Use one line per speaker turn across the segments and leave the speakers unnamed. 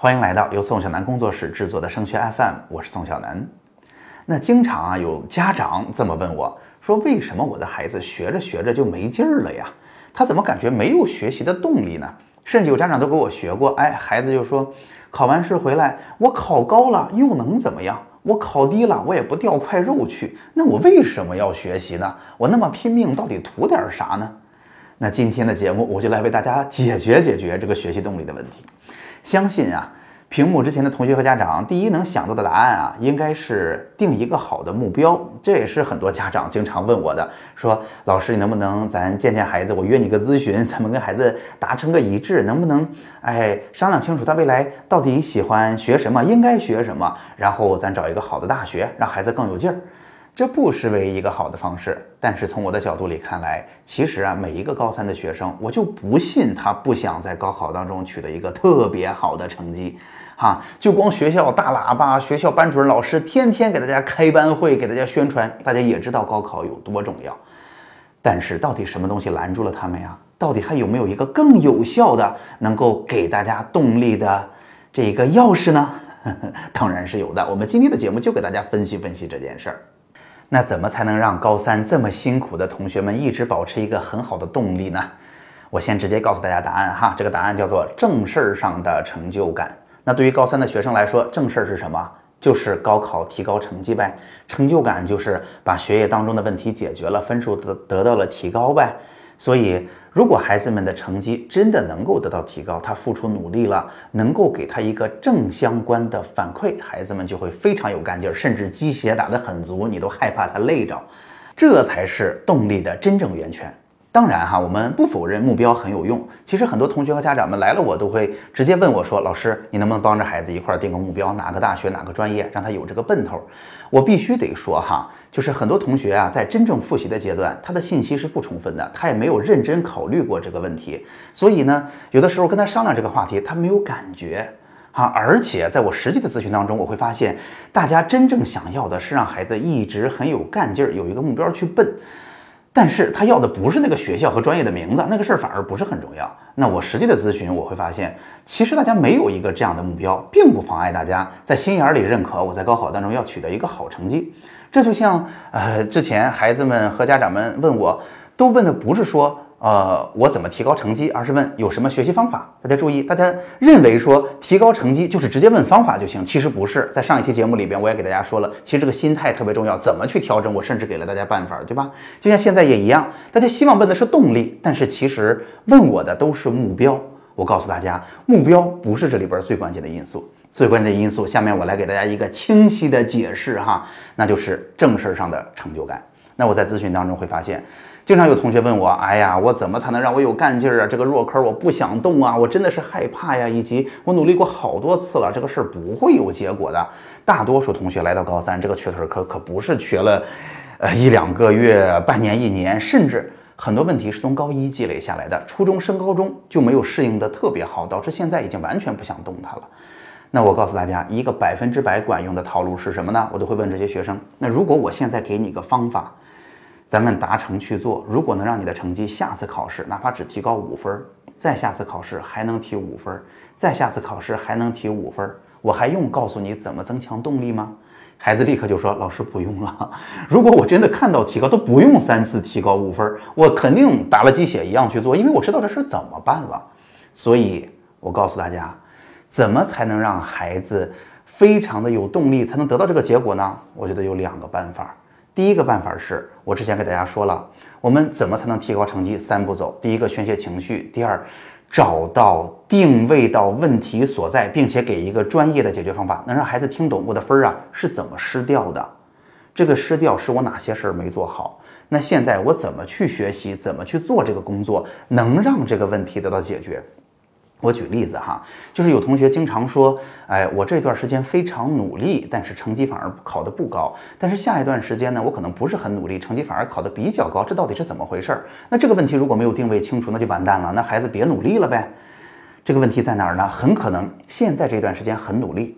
欢迎来到由宋小南工作室制作的升学 FM，我是宋小南。那经常啊有家长这么问我，说为什么我的孩子学着学着就没劲儿了呀？他怎么感觉没有学习的动力呢？甚至有家长都给我学过，哎，孩子就说考完试回来，我考高了又能怎么样？我考低了我也不掉块肉去，那我为什么要学习呢？我那么拼命到底图点啥呢？那今天的节目我就来为大家解决解决这个学习动力的问题。相信啊，屏幕之前的同学和家长，第一能想到的答案啊，应该是定一个好的目标。这也是很多家长经常问我的，说老师你能不能咱见见孩子，我约你个咨询，咱们跟孩子达成个一致，能不能哎商量清楚他未来到底喜欢学什么，应该学什么，然后咱找一个好的大学，让孩子更有劲儿。这不失为一个好的方式，但是从我的角度里看来，其实啊，每一个高三的学生，我就不信他不想在高考当中取得一个特别好的成绩，哈，就光学校大喇叭，学校班主任老师天天给大家开班会，给大家宣传，大家也知道高考有多重要，但是到底什么东西拦住了他们呀？到底还有没有一个更有效的能够给大家动力的这个钥匙呢？当然是有的，我们今天的节目就给大家分析分析这件事儿。那怎么才能让高三这么辛苦的同学们一直保持一个很好的动力呢？我先直接告诉大家答案哈，这个答案叫做正事儿上的成就感。那对于高三的学生来说，正事儿是什么？就是高考提高成绩呗。成就感就是把学业当中的问题解决了，分数得得到了提高呗。所以。如果孩子们的成绩真的能够得到提高，他付出努力了，能够给他一个正相关的反馈，孩子们就会非常有干劲儿，甚至鸡血打得很足，你都害怕他累着，这才是动力的真正源泉。当然哈，我们不否认目标很有用。其实很多同学和家长们来了，我都会直接问我说：“老师，你能不能帮着孩子一块儿定个目标，哪个大学，哪个专业，让他有这个奔头？”我必须得说哈，就是很多同学啊，在真正复习的阶段，他的信息是不充分的，他也没有认真考虑过这个问题。所以呢，有的时候跟他商量这个话题，他没有感觉啊。而且在我实际的咨询当中，我会发现，大家真正想要的是让孩子一直很有干劲儿，有一个目标去奔。但是他要的不是那个学校和专业的名字，那个事儿反而不是很重要。那我实际的咨询，我会发现，其实大家没有一个这样的目标，并不妨碍大家在心眼里认可我在高考当中要取得一个好成绩。这就像，呃，之前孩子们和家长们问我，都问的不是说。呃，我怎么提高成绩？而是问有什么学习方法？大家注意，大家认为说提高成绩就是直接问方法就行，其实不是。在上一期节目里边，我也给大家说了，其实这个心态特别重要，怎么去调整？我甚至给了大家办法，对吧？就像现在也一样，大家希望问的是动力，但是其实问我的都是目标。我告诉大家，目标不是这里边最关键的因素，最关键的因素，下面我来给大家一个清晰的解释哈，那就是正事儿上的成就感。那我在咨询当中会发现。经常有同学问我，哎呀，我怎么才能让我有干劲儿啊？这个弱科我不想动啊，我真的是害怕呀。以及我努力过好多次了，这个事儿不会有结果的。大多数同学来到高三，这个瘸腿科可不是缺了，呃一两个月、半年、一年，甚至很多问题是从高一积累下来的。初中升高中就没有适应的特别好，导致现在已经完全不想动它了。那我告诉大家，一个百分之百管用的套路是什么呢？我都会问这些学生。那如果我现在给你个方法。咱们达成去做，如果能让你的成绩下次考试哪怕只提高五分，再下次考试还能提五分，再下次考试还能提五分，我还用告诉你怎么增强动力吗？孩子立刻就说：“老师不用了。如果我真的看到提高，都不用三次提高五分，我肯定打了鸡血一样去做，因为我知道这事怎么办了。所以，我告诉大家，怎么才能让孩子非常的有动力，才能得到这个结果呢？我觉得有两个办法。”第一个办法是我之前给大家说了，我们怎么才能提高成绩？三步走：第一个宣泄情绪，第二找到定位到问题所在，并且给一个专业的解决方法，能让孩子听懂我的分儿啊是怎么失掉的。这个失掉是我哪些事儿没做好？那现在我怎么去学习？怎么去做这个工作，能让这个问题得到解决？我举例子哈，就是有同学经常说，哎，我这段时间非常努力，但是成绩反而考得不高。但是下一段时间呢，我可能不是很努力，成绩反而考得比较高，这到底是怎么回事儿？那这个问题如果没有定位清楚，那就完蛋了。那孩子别努力了呗。这个问题在哪儿呢？很可能现在这段时间很努力，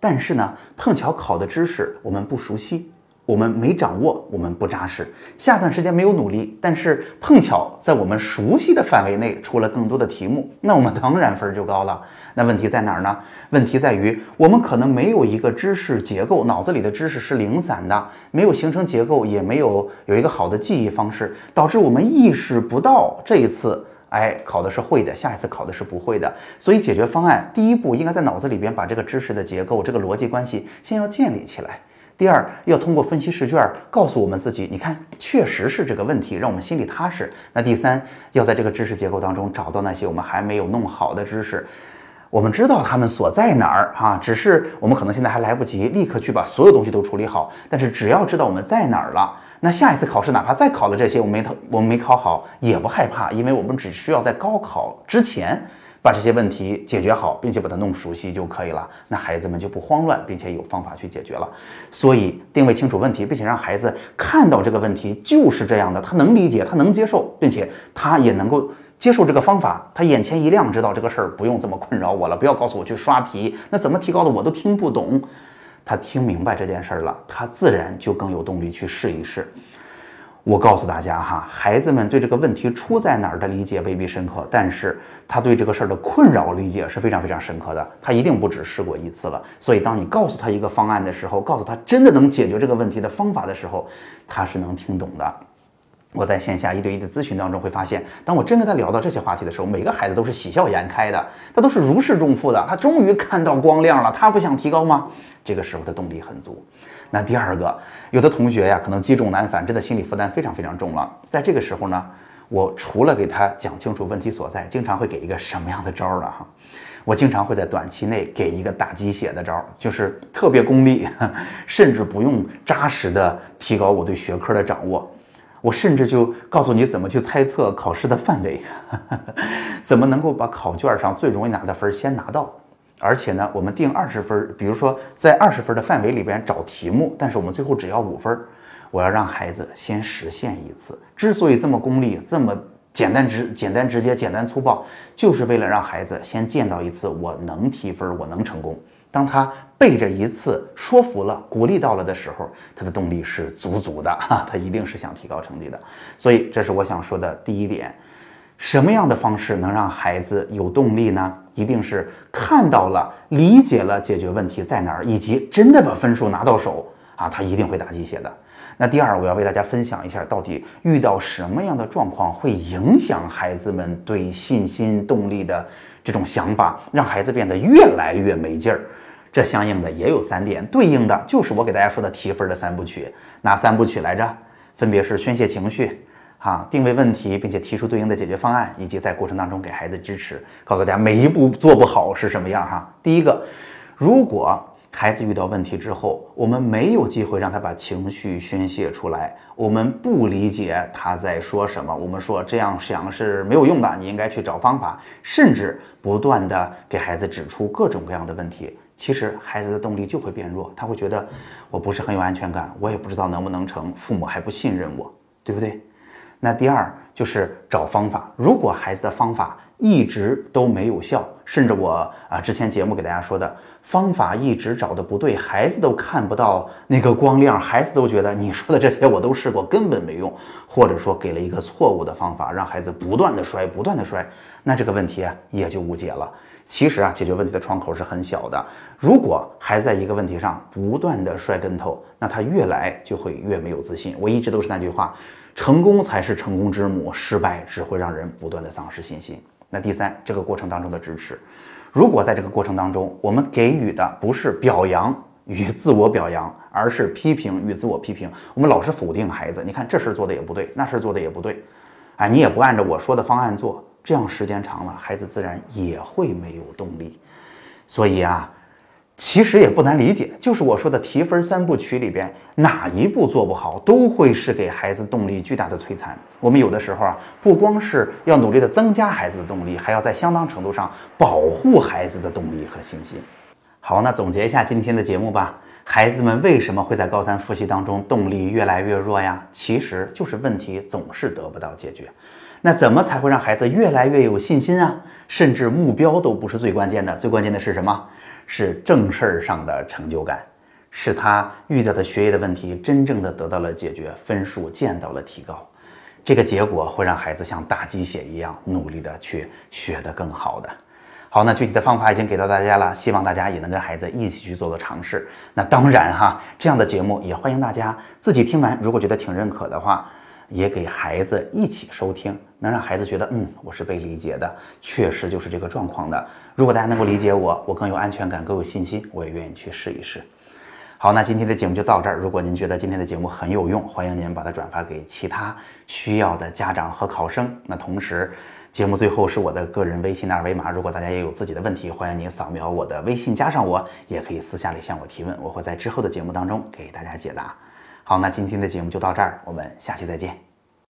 但是呢，碰巧考的知识我们不熟悉，我们没掌握，我们不扎实。下段时间没有努力，但是碰巧在我们熟悉的范围内出了更多的题目，那我们当然分就高了。那问题在哪儿呢？问题在于我们可能没有一个知识结构，脑子里的知识是零散的，没有形成结构，也没有有一个好的记忆方式，导致我们意识不到这一次，哎，考的是会的，下一次考的是不会的。所以解决方案第一步应该在脑子里边把这个知识的结构、这个逻辑关系先要建立起来。第二，要通过分析试卷告诉我们自己，你看，确实是这个问题，让我们心里踏实。那第三，要在这个知识结构当中找到那些我们还没有弄好的知识，我们知道他们所在哪儿哈，只是我们可能现在还来不及立刻去把所有东西都处理好。但是只要知道我们在哪儿了，那下一次考试哪怕再考了这些，我们没我们没考好也不害怕，因为我们只需要在高考之前。把这些问题解决好，并且把它弄熟悉就可以了。那孩子们就不慌乱，并且有方法去解决了。所以定位清楚问题，并且让孩子看到这个问题就是这样的，他能理解，他能接受，并且他也能够接受这个方法。他眼前一亮，知道这个事儿不用这么困扰我了。不要告诉我去刷题，那怎么提高的我都听不懂。他听明白这件事儿了，他自然就更有动力去试一试。我告诉大家哈，孩子们对这个问题出在哪儿的理解未必深刻，但是他对这个事儿的困扰理解是非常非常深刻的。他一定不止试过一次了。所以，当你告诉他一个方案的时候，告诉他真的能解决这个问题的方法的时候，他是能听懂的。我在线下一对一的咨询当中会发现，当我真跟他聊到这些话题的时候，每个孩子都是喜笑颜开的，他都是如释重负的。他终于看到光亮了，他不想提高吗？这个时候的动力很足。那第二个，有的同学呀，可能积重难返，真的心理负担非常非常重了。在这个时候呢，我除了给他讲清楚问题所在，经常会给一个什么样的招儿呢？哈，我经常会在短期内给一个打鸡血的招儿，就是特别功利，甚至不用扎实的提高我对学科的掌握，我甚至就告诉你怎么去猜测考试的范围，怎么能够把考卷上最容易拿的分先拿到。而且呢，我们定二十分，比如说在二十分的范围里边找题目，但是我们最后只要五分。我要让孩子先实现一次。之所以这么功利，这么简单直、简单直接、简单粗暴，就是为了让孩子先见到一次我能提分，我能成功。当他背着一次说服了、鼓励到了的时候，他的动力是足足的哈，他一定是想提高成绩的。所以这是我想说的第一点。什么样的方式能让孩子有动力呢？一定是看到了、理解了解决问题在哪儿，以及真的把分数拿到手啊，他一定会打鸡血的。那第二，我要为大家分享一下，到底遇到什么样的状况会影响孩子们对信心、动力的这种想法，让孩子变得越来越没劲儿。这相应的也有三点，对应的就是我给大家说的提分的三部曲。哪三部曲来着？分别是宣泄情绪。哈，定位问题，并且提出对应的解决方案，以及在过程当中给孩子支持，告诉大家每一步做不好是什么样哈。第一个，如果孩子遇到问题之后，我们没有机会让他把情绪宣泄出来，我们不理解他在说什么，我们说这样想是没有用的，你应该去找方法，甚至不断的给孩子指出各种各样的问题，其实孩子的动力就会变弱，他会觉得我不是很有安全感，我也不知道能不能成，父母还不信任我，对不对？那第二就是找方法。如果孩子的方法一直都没有效，甚至我啊之前节目给大家说的方法一直找的不对，孩子都看不到那个光亮，孩子都觉得你说的这些我都试过根本没用，或者说给了一个错误的方法，让孩子不断的摔，不断的摔，那这个问题啊也就无解了。其实啊，解决问题的窗口是很小的。如果还在一个问题上不断的摔跟头，那他越来就会越没有自信。我一直都是那句话。成功才是成功之母，失败只会让人不断的丧失信心。那第三，这个过程当中的支持，如果在这个过程当中，我们给予的不是表扬与自我表扬，而是批评与自我批评，我们老是否定孩子，你看这事做的也不对，那事做的也不对，啊，你也不按照我说的方案做，这样时间长了，孩子自然也会没有动力。所以啊。其实也不难理解，就是我说的提分三部曲里边，哪一步做不好，都会是给孩子动力巨大的摧残。我们有的时候啊，不光是要努力的增加孩子的动力，还要在相当程度上保护孩子的动力和信心。好，那总结一下今天的节目吧。孩子们为什么会在高三复习当中动力越来越弱呀？其实就是问题总是得不到解决。那怎么才会让孩子越来越有信心啊？甚至目标都不是最关键的，最关键的是什么？是正事儿上的成就感，使他遇到的学业的问题真正的得到了解决，分数见到了提高。这个结果会让孩子像打鸡血一样努力的去学得更好的。好，那具体的方法已经给到大家了，希望大家也能跟孩子一起去做做尝试。那当然哈，这样的节目也欢迎大家自己听完，如果觉得挺认可的话，也给孩子一起收听，能让孩子觉得嗯，我是被理解的，确实就是这个状况的。如果大家能够理解我，我更有安全感，更有信心，我也愿意去试一试。好，那今天的节目就到这儿。如果您觉得今天的节目很有用，欢迎您把它转发给其他需要的家长和考生。那同时，节目最后是我的个人微信的二维码，如果大家也有自己的问题，欢迎您扫描我的微信加上我，也可以私下里向我提问，我会在之后的节目当中给大家解答。好，那今天的节目就到这儿，我们下期再见。